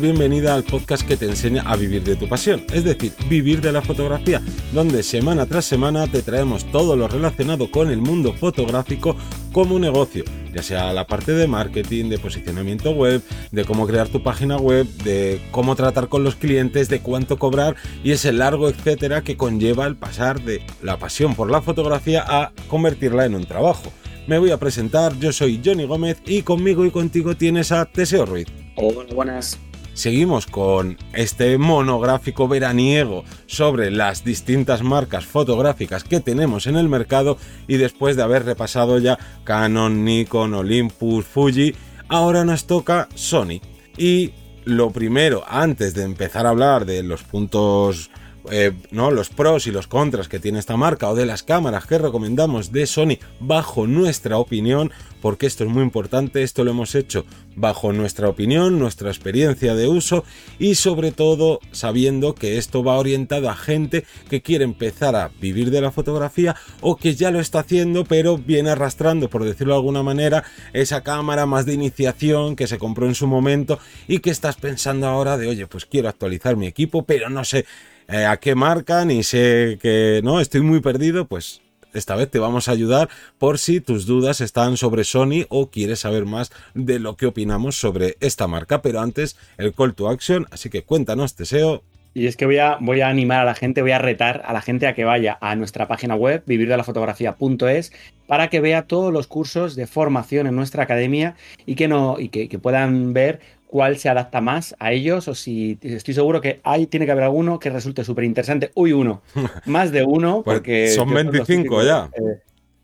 bienvenida al podcast que te enseña a vivir de tu pasión, es decir, vivir de la fotografía, donde semana tras semana te traemos todo lo relacionado con el mundo fotográfico como negocio, ya sea la parte de marketing, de posicionamiento web, de cómo crear tu página web, de cómo tratar con los clientes, de cuánto cobrar y ese largo etcétera que conlleva el pasar de la pasión por la fotografía a convertirla en un trabajo. Me voy a presentar, yo soy Johnny Gómez y conmigo y contigo tienes a Teseo Ruiz. Hola, buenas. Seguimos con este monográfico veraniego sobre las distintas marcas fotográficas que tenemos en el mercado y después de haber repasado ya Canon, Nikon, Olympus, Fuji, ahora nos toca Sony. Y lo primero, antes de empezar a hablar de los puntos eh, ¿no? los pros y los contras que tiene esta marca o de las cámaras que recomendamos de Sony bajo nuestra opinión, porque esto es muy importante, esto lo hemos hecho bajo nuestra opinión, nuestra experiencia de uso y sobre todo sabiendo que esto va orientado a gente que quiere empezar a vivir de la fotografía o que ya lo está haciendo pero viene arrastrando, por decirlo de alguna manera, esa cámara más de iniciación que se compró en su momento y que estás pensando ahora de, oye, pues quiero actualizar mi equipo, pero no sé eh, a qué marca, ni sé que no, estoy muy perdido, pues esta vez te vamos a ayudar por si tus dudas están sobre Sony o quieres saber más de lo que opinamos sobre esta marca. Pero antes, el call to action, así que cuéntanos, Teseo. Y es que voy a, voy a animar a la gente, voy a retar a la gente a que vaya a nuestra página web, vivirdelafotografía.es, para que vea todos los cursos de formación en nuestra academia y que, no, y que puedan ver cuál se adapta más a ellos o si estoy seguro que hay, tiene que haber alguno que resulte súper interesante. Uy, uno, más de uno, pues porque... son 25 ya. Eh,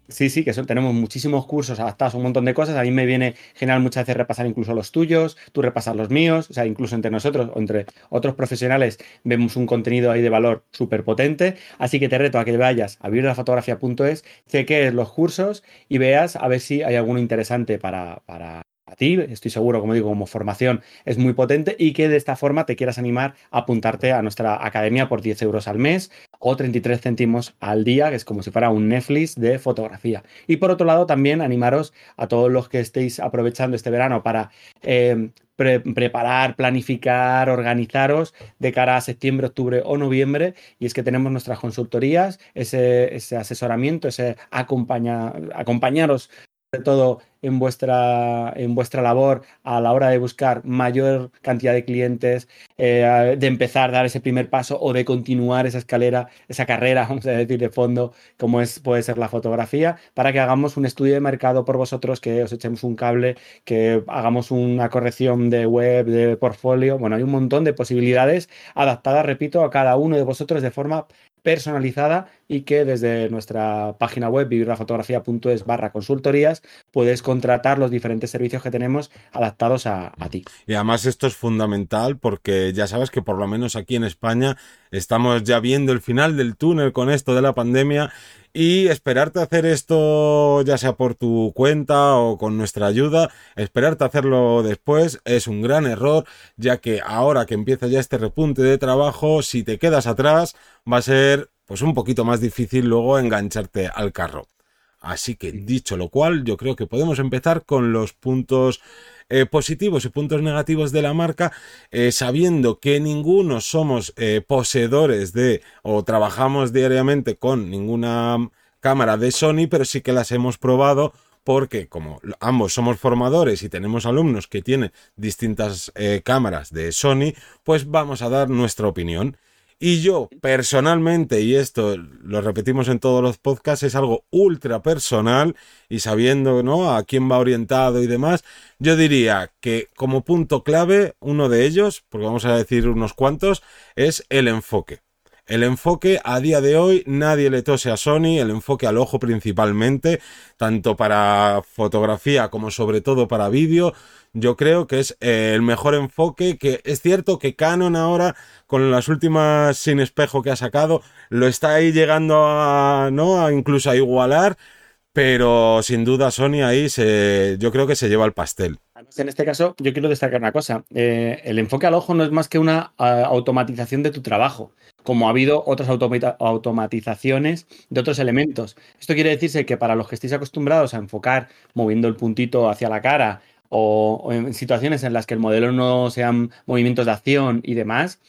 sí, sí, que tenemos muchísimos cursos adaptados a un montón de cosas. A mí me viene genial muchas veces repasar incluso los tuyos, tú repasas los míos, o sea, incluso entre nosotros o entre otros profesionales vemos un contenido ahí de valor súper potente. Así que te reto a que vayas a vivirlafotografía.es, cheques los cursos y veas a ver si hay alguno interesante para, para ti, estoy seguro, como digo, como formación es muy potente y que de esta forma te quieras animar a apuntarte a nuestra academia por 10 euros al mes o 33 céntimos al día, que es como si fuera un Netflix de fotografía. Y por otro lado, también animaros a todos los que estéis aprovechando este verano para eh, preparar, planificar, organizaros de cara a septiembre, octubre o noviembre. Y es que tenemos nuestras consultorías, ese, ese asesoramiento, ese acompaña, acompañaros sobre todo en vuestra, en vuestra labor a la hora de buscar mayor cantidad de clientes, eh, de empezar a dar ese primer paso o de continuar esa escalera, esa carrera, vamos a decir, de fondo, como es, puede ser la fotografía, para que hagamos un estudio de mercado por vosotros, que os echemos un cable, que hagamos una corrección de web, de portfolio. Bueno, hay un montón de posibilidades adaptadas, repito, a cada uno de vosotros de forma personalizada y que desde nuestra página web vivirlafotografía.es barra consultorías puedes contratar los diferentes servicios que tenemos adaptados a, ti. Y además esto es fundamental porque ya sabes que por lo menos aquí en España estamos ya viendo el final del túnel con esto de la pandemia y esperarte a hacer esto ya sea por tu cuenta o con nuestra ayuda, esperarte a hacerlo después es un gran error, ya que ahora que empieza ya este repunte de trabajo, si te quedas atrás, va a ser pues un poquito más difícil luego engancharte al carro. Así que dicho lo cual, yo creo que podemos empezar con los puntos eh, positivos y puntos negativos de la marca, eh, sabiendo que ninguno somos eh, poseedores de o trabajamos diariamente con ninguna cámara de Sony, pero sí que las hemos probado porque como ambos somos formadores y tenemos alumnos que tienen distintas cámaras de Sony, pues vamos a dar nuestra opinión. Y yo personalmente, y esto lo repetimos en todos los podcasts, es algo ultra personal y sabiendo ¿no? a quién va orientado y demás, yo diría que como punto clave, uno de ellos, porque vamos a decir unos cuantos, es el enfoque. El enfoque a día de hoy nadie le tose a Sony, el enfoque al ojo principalmente, tanto para fotografía como sobre todo para vídeo yo creo que es eh, el mejor enfoque, que es cierto que Canon ahora, con las últimas sin espejo que ha sacado, lo está ahí llegando a, ¿no? A incluso a igualar, pero sin duda Sony ahí se, yo creo que se lleva el pastel. En este caso, yo quiero destacar una cosa. Eh, el enfoque al ojo no es más que una automatización de tu trabajo, como ha habido otras automatizaciones de otros elementos. Esto quiere decirse que para los que estéis acostumbrados a enfocar moviendo el puntito hacia la cara o, en situaciones en las que el modelo no sean movimientos de acción y demás,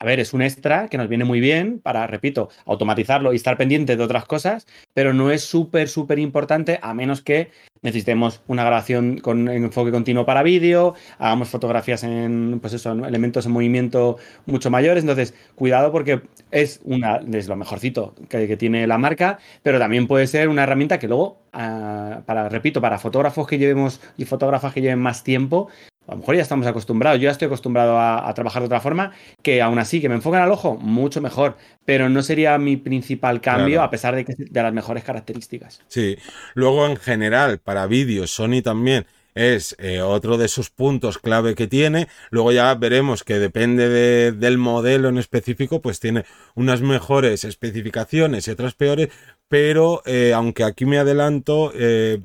a ver, es un extra que nos viene muy bien para, repito, automatizarlo y estar pendiente de otras cosas, pero no es súper, súper importante a menos que necesitemos una grabación con enfoque continuo para vídeo, hagamos fotografías en, pues eso, elementos en movimiento mucho mayores. Entonces, cuidado porque es una, es lo mejorcito que, tiene la marca, pero también puede ser una herramienta que luego, ah, para, repito, para fotógrafos que llevemos y fotógrafas que lleven más tiempo, a lo mejor ya estamos acostumbrados, yo ya estoy acostumbrado a, trabajar de otra forma, que aún así, que me enfoquen al ojo, mucho mejor, pero no sería mi principal cambio a pesar de que de las mejores características. Sí, luego en general, para vídeos, Sony también es eh, otro de esos puntos clave que tiene. Luego ya veremos que depende del modelo en específico, pues tiene unas mejores especificaciones y otras peores, pero eh, aunque aquí me adelanto, eh,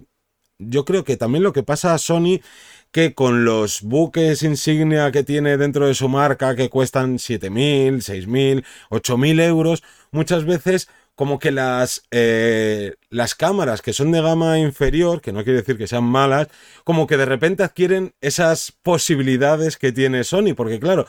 yo creo que también lo que pasa a Sony que con los buques insignia que tiene dentro de su marca, que cuestan 7.000, 6.000, 8.000 euros, muchas veces como que las, eh, las cámaras que son de gama inferior, que no quiere decir que sean malas, como que de repente adquieren esas posibilidades que tiene Sony, porque claro,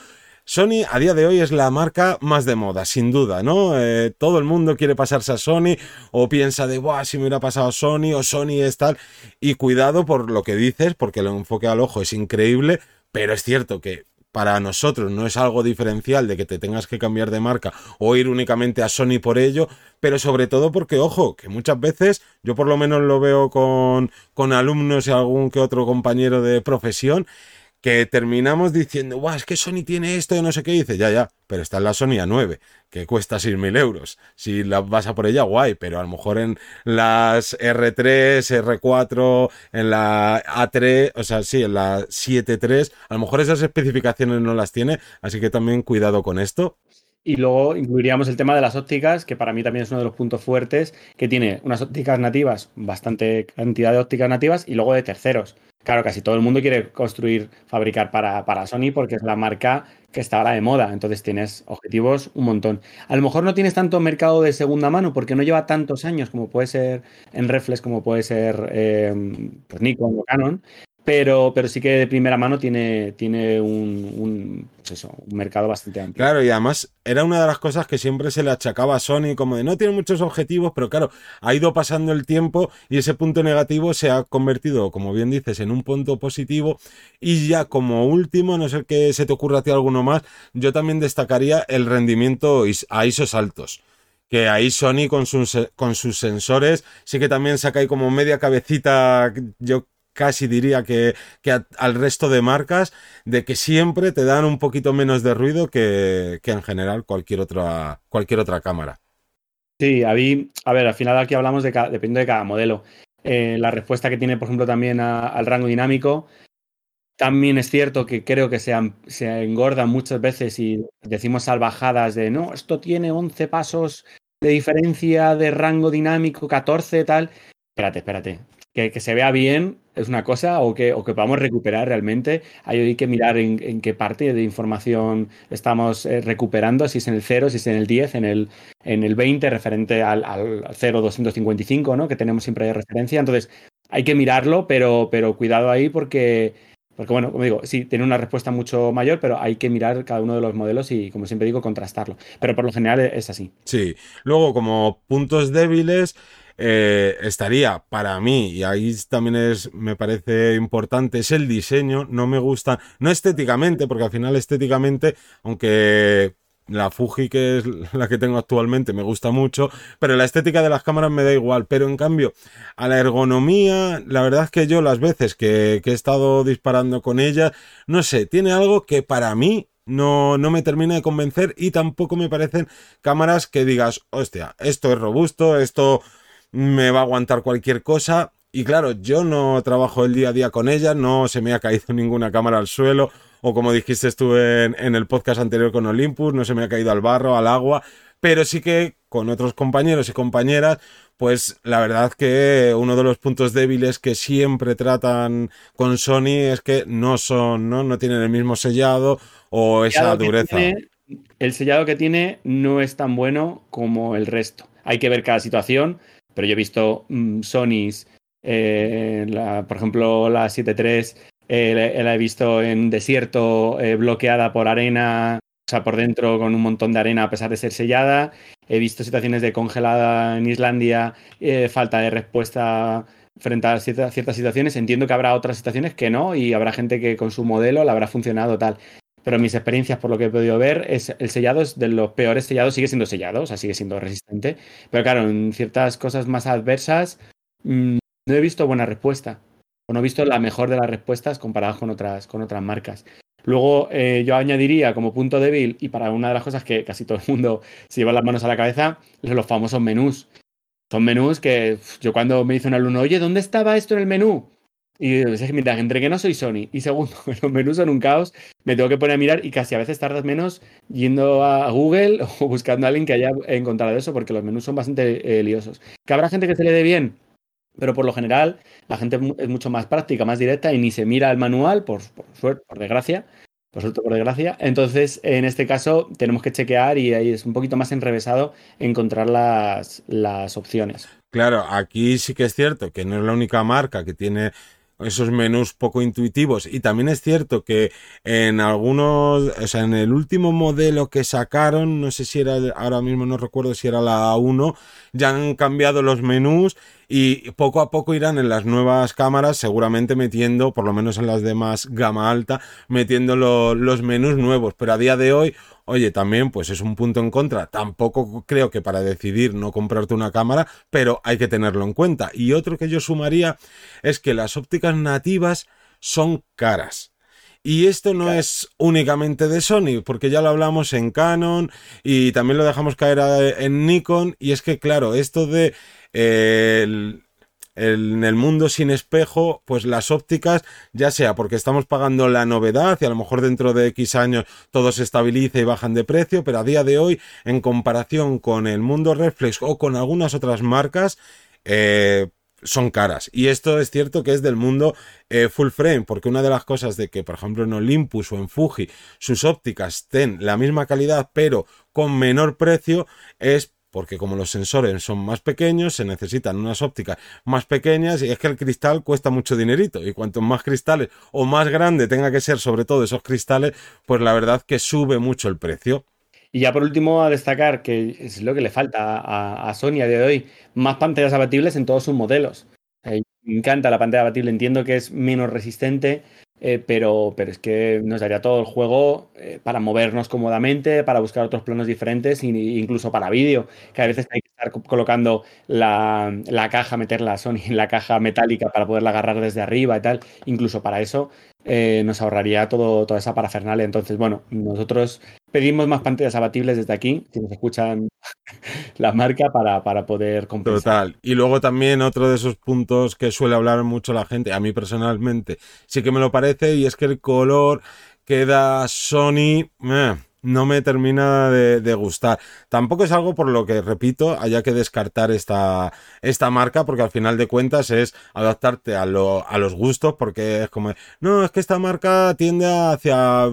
Sony a día de hoy es la marca más de moda, sin duda, ¿no? Eh, todo el mundo quiere pasarse a Sony o piensa de, Buah, si me hubiera pasado Sony o Sony es tal. Y cuidado por lo que dices, porque el enfoque al ojo es increíble, pero es cierto que para nosotros no es algo diferencial de que te tengas que cambiar de marca o ir únicamente a Sony por ello, pero sobre todo porque, ojo, que muchas veces yo por lo menos lo veo con, con alumnos y algún que otro compañero de profesión que terminamos diciendo, Guau, es que Sony tiene esto y no sé qué, dice, ya, ya, pero está en la Sony A9, que cuesta 6.000 euros. Si la vas a por ella, guay, pero a lo mejor en las R3, R4, en la A3, o sea, sí, en la 7.3, a lo mejor esas especificaciones no las tiene, así que también cuidado con esto. Y luego incluiríamos el tema de las ópticas, que para mí también es uno de los puntos fuertes, que tiene unas ópticas nativas, bastante cantidad de ópticas nativas, y luego de terceros. Claro, casi todo el mundo quiere construir, fabricar para, para, Sony porque es la marca que está ahora de moda. Entonces tienes objetivos un montón. A lo mejor no tienes tanto mercado de segunda mano porque no lleva tantos años como puede ser en Reflex, como puede ser eh, pues Nikon o Canon. Pero, pero sí que de primera mano tiene, tiene un, pues un mercado bastante amplio. Claro, y además era una de las cosas que siempre se le achacaba a Sony, como de no tiene muchos objetivos, pero claro, ha ido pasando el tiempo y ese punto negativo se ha convertido, como bien dices, en un punto positivo. Y ya como último, no sé qué se te ocurra a ti alguno más, yo también destacaría el rendimiento a ISOs altos que ahí Sony con sus, con sus sensores sí que también saca ahí como media cabecita, yo casi diría que, al resto de marcas, de que siempre te dan un poquito menos de ruido que, en general cualquier otra, cualquier otra cámara. Sí, a, a ver, al final aquí hablamos de cada, depende de cada modelo. Eh, la respuesta que tiene, por ejemplo, también al rango dinámico, también es cierto que creo que se, se engordan muchas veces y decimos salvajadas de, no, esto tiene 11 pasos de diferencia de rango dinámico, 14 tal. Espérate, espérate que, se vea bien es una cosa o que, o que podamos recuperar realmente. Hay que mirar en, qué parte de información estamos eh, recuperando, si es en el 0, si es en el 10, en el, en el 20, referente al, al 0,255, ¿no? que tenemos siempre de referencia. Entonces, hay que mirarlo, pero, pero cuidado ahí porque, porque, bueno, como digo, sí, tiene una respuesta mucho mayor, pero hay que mirar cada uno de los modelos y, como siempre digo, contrastarlo. Pero por lo general es así. Sí. Luego, como puntos débiles. Eh, estaría para mí, y ahí también es, me parece importante, es el diseño. No me gusta, no estéticamente, porque al final estéticamente, aunque la Fuji, que es la que tengo actualmente, me gusta mucho, pero la estética de las cámaras me da igual. Pero en cambio, a la ergonomía, la verdad es que yo las veces que, he estado disparando con ella, no sé, tiene algo que para mí no, no me termina de convencer y tampoco me parecen cámaras que digas, hostia, esto es robusto, esto me va a aguantar cualquier cosa. Y claro, yo no trabajo el día a día con ella, no se me ha caído ninguna cámara al suelo, o como dijiste en, en el podcast anterior con Olympus, no se me ha caído al barro, al agua, pero sí que con otros compañeros y compañeras, pues la verdad que uno de los puntos débiles que siempre tratan con Sony es que no son, no, no tienen el mismo sellado o esa dureza. el sellado que tiene no es tan bueno como el resto. Hay que ver cada situación pero yo he visto mm, Sonys Eh, por ejemplo, la 7.3 eh, la he visto en desierto bloqueada por arena, o sea, por dentro con un montón de arena a pesar de ser sellada. He visto situaciones de congelada en Islandia, falta de respuesta frente a ciertas, situaciones. Entiendo que habrá otras situaciones que no y habrá gente que con su modelo le habrá funcionado tal. Pero mis experiencias, por lo que he podido ver, es el sellado es de los peores sellados, sigue siendo sellado, o sea, sigue siendo resistente. Pero claro, en ciertas cosas más adversas mm, no he visto buena respuesta. O no he visto la mejor de las respuestas comparadas con otras, con otras marcas. Luego eh, yo añadiría como punto débil, y para una de las cosas que casi todo el mundo se lleva las manos a la cabeza, los famosos menús. Son menús que yo cuando me dice un alumno, oye, ¿dónde estaba esto en el menú? Y es mira, entre que no soy Sony y segundo, los menús son un caos, me tengo que poner a mirar y casi a veces tardas menos yendo a Google o buscando a alguien que haya encontrado eso, porque los menús son bastante eh, liosos. Que habrá gente que se le dé bien, pero por lo general la gente es mucho más práctica, más directa y ni se mira el manual, por, por suerte, por desgracia, por suerte, por desgracia. Entonces, en este caso, tenemos que chequear y ahí es un poquito más enrevesado encontrar las, las opciones. Claro, aquí sí que es cierto que no es la única marca que tiene esos menús poco intuitivos. Y también es cierto que en algunos, o sea, en el último modelo que sacaron, no sé si era, ahora mismo no recuerdo si era la 1, ya han cambiado los menús y poco a poco irán en las nuevas cámaras seguramente metiendo, por lo menos en las de más gama alta, metiendo los menús nuevos. Pero a día de hoy, oye, también pues es un punto en contra. Tampoco creo que para decidir no comprarte una cámara, pero hay que tenerlo en cuenta. Y otro que yo sumaría es que las ópticas nativas son caras. Y esto no es únicamente de Sony, porque ya lo hablamos en Canon y también lo dejamos caer en Nikon. Y es que, claro, esto de en el mundo sin espejo, pues las ópticas, ya sea porque estamos pagando la novedad y a lo mejor dentro de X años todo se estabiliza y bajan de precio, pero a día de hoy, en comparación con el mundo reflex o con algunas otras marcas, eh, son caras. Y esto es cierto que es del mundo eh, full frame, porque una de las cosas de que, por ejemplo, en Olympus o en Fuji sus ópticas ten la misma calidad pero con menor precio es porque como los sensores son más pequeños, se necesitan unas ópticas más pequeñas y es que el cristal cuesta mucho dinerito y cuanto más cristales o más grande tenga que ser sobre todo esos cristales, pues la verdad que sube mucho el precio. Y ya por último a destacar que es lo que le falta a, Sony a día de hoy, más pantallas abatibles en todos sus modelos. me encanta la pantalla abatible, entiendo que es menos resistente, eh, pero, pero es que nos daría todo el juego eh, para movernos cómodamente, para buscar otros planos diferentes, e incluso para vídeo, que a veces hay estar colocando la, la, caja, meterla Sony en la caja metálica para poderla agarrar desde arriba y tal. Incluso para eso eh, nos ahorraría todo, toda esa parafernalia. Entonces, bueno, nosotros pedimos más pantallas abatibles desde aquí, si nos escuchan la marca, para, para poder compensar. Total. Y luego también otro de esos puntos que suele hablar mucho la gente, a mí personalmente sí que me lo parece, y es que el color queda Sony no me termina de, gustar. Tampoco es algo por lo que, repito, haya que descartar esta, esta marca, porque al final de cuentas es adaptarte a, a los gustos, porque es como, no, es que esta marca tiende hacia,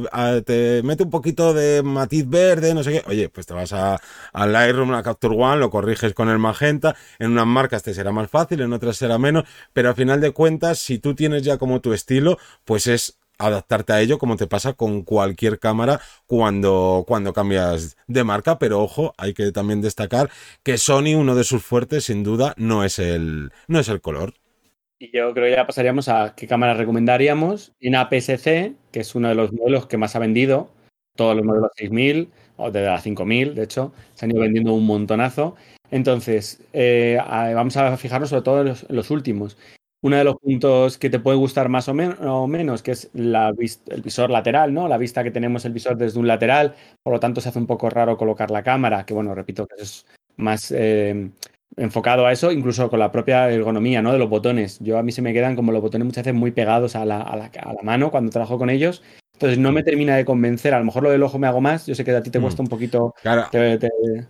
te mete un poquito de matiz verde, no sé qué. Oye, pues te vas a, al Lightroom, a Capture One, lo corriges con el magenta, en unas marcas te será más fácil, en otras será menos, pero al final de cuentas, si tú tienes ya como tu estilo, pues es adaptarte a ello como te pasa con cualquier cámara cuando, cuando cambias de marca, pero ojo, hay que también destacar que Sony uno de sus fuertes sin duda no es el, no es el color. Y yo creo que ya pasaríamos a qué cámara recomendaríamos. En APS-C, que es uno de los modelos que más ha vendido, todos los modelos 6000 o de la 5000, de hecho, se han ido vendiendo un montonazo. Entonces, eh, vamos a fijarnos sobre todo en los últimos uno de los puntos que te puede gustar más o, menos, que es el visor lateral, ¿no? La vista que tenemos el visor desde un lateral, por lo tanto se hace un poco raro colocar la cámara, que bueno, repito, que es más eh, enfocado a eso, incluso con la propia ergonomía, ¿no? De los botones. Yo a mí se me quedan como los botones muchas veces muy pegados a la mano cuando trabajo con ellos. Entonces no me termina de convencer. A lo mejor lo del ojo me hago más. Yo sé que a ti te mm. cuesta un poquito. Claro.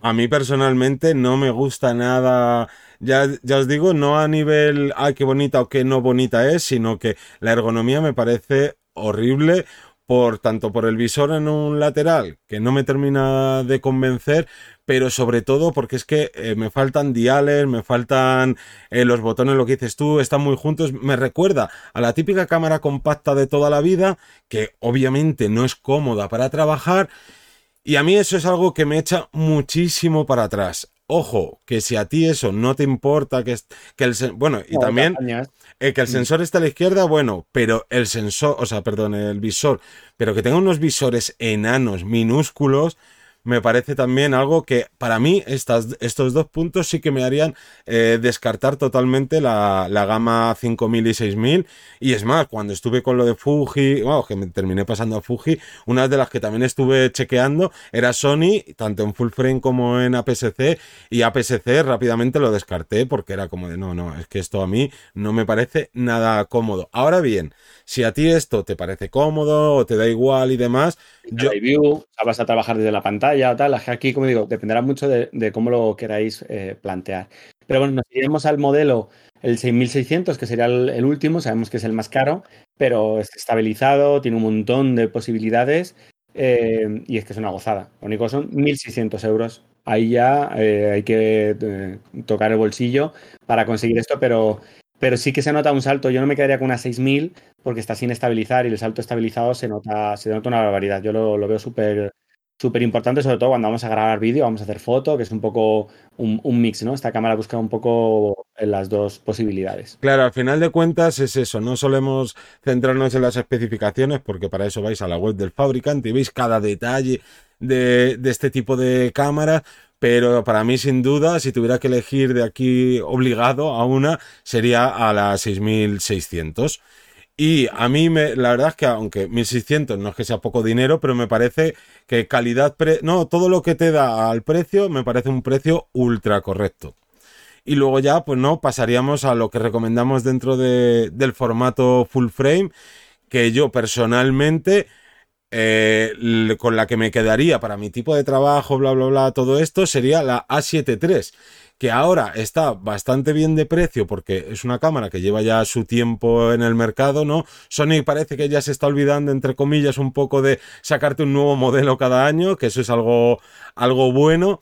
A mí personalmente no me gusta nada ya, ya os digo, no a nivel, ay, qué bonita o qué no bonita es, sino que la ergonomía me parece horrible por tanto por el visor en un lateral que no me termina de convencer, pero sobre todo porque es que eh, me faltan diales, me faltan eh, los botones, lo que dices tú, están muy juntos. Me recuerda a la típica cámara compacta de toda la vida, que obviamente no es cómoda para trabajar. Y a mí eso es algo que me echa muchísimo para atrás. Ojo, que si a ti eso no te importa, que, que el... Bueno, y también eh, que el mm. sensor está a la izquierda, bueno, pero el sensor, o sea, perdón, el visor, pero que tenga unos visores enanos, minúsculos, me parece también algo que para mí estas, estos dos puntos sí que me harían eh, descartar totalmente la, la, gama 5000 y 6000. Y es más, cuando estuve con lo de Fuji, wow, que me terminé pasando a Fuji, una de las que también estuve chequeando era Sony, tanto en full frame como en APS-C. Y APS-C rápidamente lo descarté porque era como de no, no, es que esto a mí no me parece nada cómodo. Ahora bien, si a ti esto te parece cómodo o te da igual y demás, yo... View, vas a trabajar desde la pantalla o tal. Aquí, como digo, dependerá mucho de, cómo lo queráis eh, plantear. Pero bueno, nos iremos al modelo, el 6600, que sería el, último. Sabemos que es el más caro, pero es estabilizado, tiene un montón de posibilidades eh, y es que es una gozada. Lo único son 1600 euros. Ahí ya eh, hay que tocar el bolsillo para conseguir esto, pero pero sí que se nota un salto. Yo no me quedaría con una 6000 porque está sin estabilizar y el salto estabilizado se nota, se nota una barbaridad. Yo lo, veo súper importante, sobre todo cuando vamos a grabar vídeo, vamos a hacer foto, que es un poco un, mix, ¿no? Esta cámara busca un poco las dos posibilidades. Claro, al final de cuentas es eso, no solemos centrarnos en las especificaciones, porque para eso vais a la web del fabricante y veis cada detalle de, de este tipo de cámaras, pero para mí sin duda, si tuviera que elegir de aquí obligado a una, sería a la 6600. Y a mí, me, la verdad es que aunque 1600 no es que sea poco dinero, pero me parece que calidad, no, todo lo que te da al precio me parece un precio ultra correcto. Y luego ya, pues no, pasaríamos a lo que recomendamos dentro de, del formato full frame, que yo personalmente eh, con la que me quedaría para mi tipo de trabajo, bla, bla, bla, todo esto, sería la A7 III, que ahora está bastante bien de precio porque es una cámara que lleva ya su tiempo en el mercado, ¿no? Sony parece que ya se está olvidando, entre comillas, un poco de sacarte un nuevo modelo cada año, que eso es algo, algo bueno.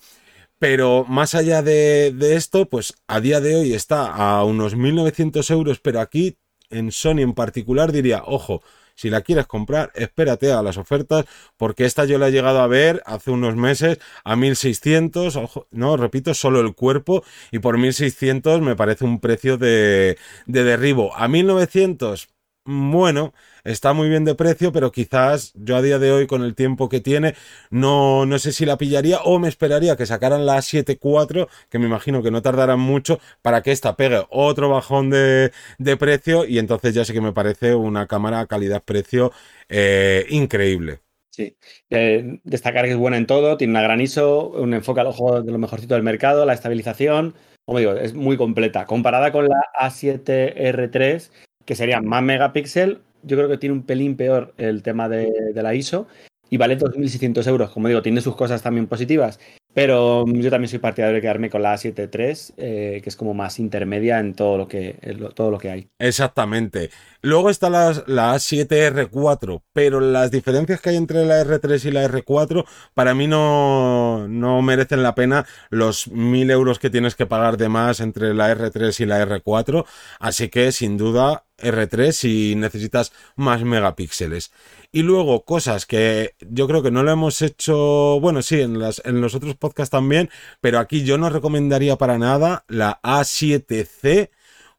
Pero más allá de, de esto, pues a día de hoy está a unos 1.900 euros, pero aquí en Sony en particular diría, ojo, si la quieres comprar, espérate a las ofertas, porque esta yo la he llegado a ver hace unos meses a 1600, no, repito, solo el cuerpo, y por 1600 me parece un precio de, de derribo. A 1900, bueno, está muy bien de precio, pero quizás yo a día de hoy, con el tiempo que tiene, no, no sé si la pillaría o me esperaría que sacaran la 7.4, que me imagino que no tardarán mucho, para que esta pegue otro bajón de, de precio y entonces ya sé que me parece una cámara calidad-precio eh, increíble. Sí, eh, destacar que es buena en todo, tiene una gran ISO, un enfoque al ojo de lo mejorcito del mercado, la estabilización, como digo, es muy completa. Comparada con la A7R3, que sería más megapíxel, yo creo que tiene un pelín peor el tema de, la ISO y vale 2.600 euros. Como digo, tiene sus cosas también positivas, pero yo también soy partidario de quedarme con la A7 eh, que es como más intermedia en todo lo que, todo lo que hay. Exactamente. Luego está la, la A7R4, pero las diferencias que hay entre la R3 y la R4 para mí no, no merecen la pena los 1.000 euros que tienes que pagar de más entre la R3 y la R4. Así que sin duda R3 si necesitas más megapíxeles. Y luego cosas que yo creo que no lo hemos hecho, bueno, sí, en, las, en los otros podcasts también, pero aquí yo no recomendaría para nada la A7C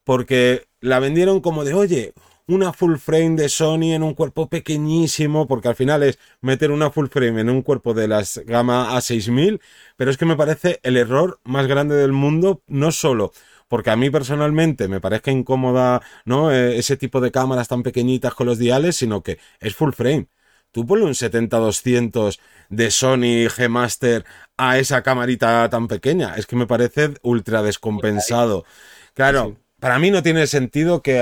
porque la vendieron como de, oye, una full frame de Sony en un cuerpo pequeñísimo, porque al final es meter una full frame en un cuerpo de las gama A6000, pero es que me parece el error más grande del mundo, no solo porque a mí personalmente me parezca incómoda, ¿no? E, ese tipo de cámaras tan pequeñitas con los diales, sino que es full frame. Tú ponle un 70-200 de Sony G Master a esa camarita tan pequeña. Es que me parece ultra descompensado. Claro, para mí no tiene sentido que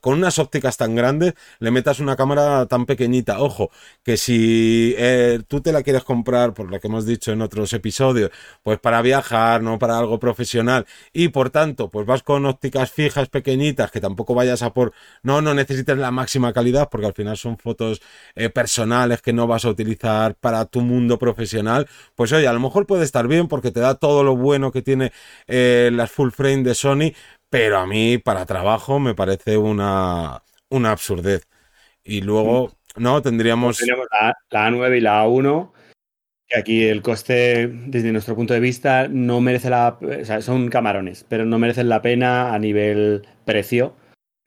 con unas ópticas tan grandes le metas una cámara tan pequeñita. Ojo, que si eh, tú te la quieres comprar, por lo que hemos dicho en otros episodios, pues para viajar, no para algo profesional, y por tanto, pues vas con ópticas fijas pequeñitas, que tampoco vayas a por, no, no necesites la máxima calidad, porque al final son fotos eh, personales que no vas a utilizar para tu mundo profesional, pues oye, a lo mejor puede estar bien porque te da todo lo bueno que tiene eh, las full frame de Sony, pero a mí para trabajo me parece una, una absurdez. Y luego, mm. no, tendríamos... Pues tenemos la, A9 y la A1, que aquí el coste, desde nuestro punto de vista, no merece la... O sea, son camarones, pero no merecen la pena a nivel precio.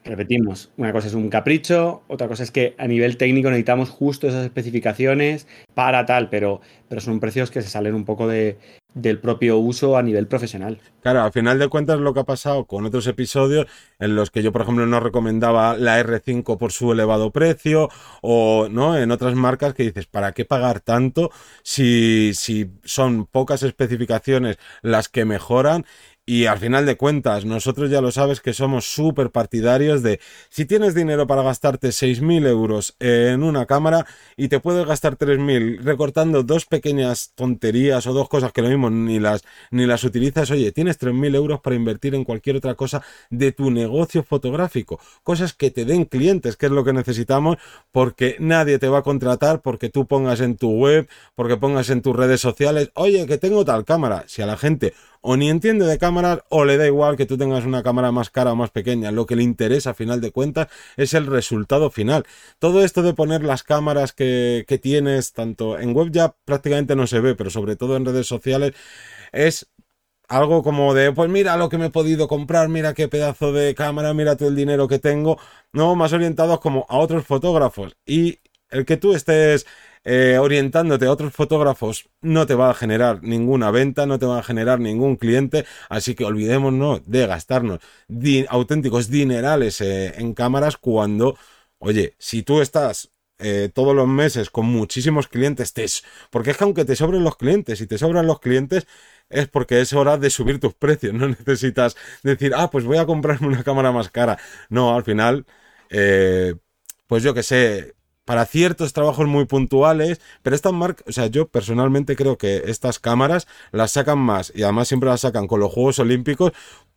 Repetimos, una cosa es un capricho, otra cosa es que a nivel técnico necesitamos justo esas especificaciones para tal, pero, pero son precios que se salen un poco de, del propio uso a nivel profesional. Claro, al final de cuentas lo que ha pasado con otros episodios en los que yo, por ejemplo, no recomendaba la R5 por su elevado precio o no en otras marcas que dices, ¿para qué pagar tanto si, si son pocas especificaciones las que mejoran y al final de cuentas, nosotros ya lo sabes que somos súper partidarios de si tienes dinero para gastarte 6.000 euros en una cámara y te puedes gastar 3.000 recortando dos pequeñas tonterías o dos cosas que lo mismo ni las, ni las utilizas, oye, tienes 3.000 euros para invertir en cualquier otra cosa de tu negocio fotográfico. Cosas que te den clientes, que es lo que necesitamos, porque nadie te va a contratar porque tú pongas en tu web, porque pongas en tus redes sociales, oye, que tengo tal cámara. Si a la gente o ni entiende de cámaras o le da igual que tú tengas una cámara más cara o más pequeña. Lo que le interesa a final de cuentas es el resultado final. Todo esto de poner las cámaras que, que tienes, tanto en web ya prácticamente no se ve, pero sobre todo en redes sociales, es algo como de, pues mira lo que me he podido comprar, mira qué pedazo de cámara, mira todo el dinero que tengo, no, más orientados como a otros fotógrafos. Y el que tú estés eh, orientándote a otros fotógrafos no te va a generar ninguna venta, no te va a generar ningún cliente, así que olvidémonos de gastarnos auténticos dinerales eh, en cámaras cuando, oye, si tú estás eh, todos los meses con muchísimos clientes, te, porque es que aunque te sobren los clientes y te sobran los clientes, es porque es hora de subir tus precios, no necesitas decir, ah, pues voy a comprarme una cámara más cara. No, al final, pues yo que sé, para ciertos trabajos muy puntuales, pero estas marcas, o sea, yo personalmente creo que estas cámaras las sacan más y además siempre las sacan con los Juegos Olímpicos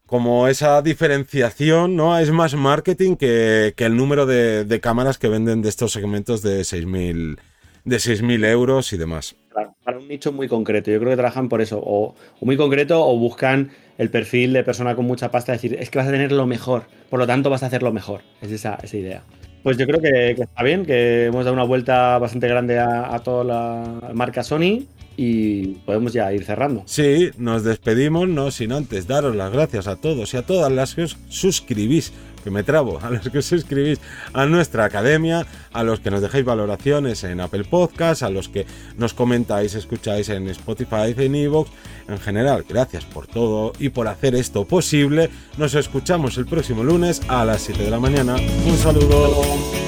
como esa diferenciación, ¿no? Es más marketing que, el número de, cámaras que venden de estos segmentos de 6.000 de 6.000 euros y demás. Para, un nicho muy concreto, yo creo que trabajan por eso, o, muy concreto, o buscan el perfil de persona con mucha pasta, decir, es que vas a tener lo mejor, por lo tanto vas a hacer lo mejor, es esa, esa idea. Pues yo creo que, está bien, que hemos dado una vuelta bastante grande a, toda la marca Sony y podemos ya ir cerrando. Sí, nos despedimos, no sin antes daros las gracias a todos y a todas las que os suscribís que me trabo, a los que os suscribís a nuestra academia, a los que nos dejáis valoraciones en Apple Podcast, a los que nos comentáis, escucháis en Spotify, en Evox. En general, gracias por todo y por hacer esto posible. Nos escuchamos el próximo lunes a las 7 de la mañana. Un saludo.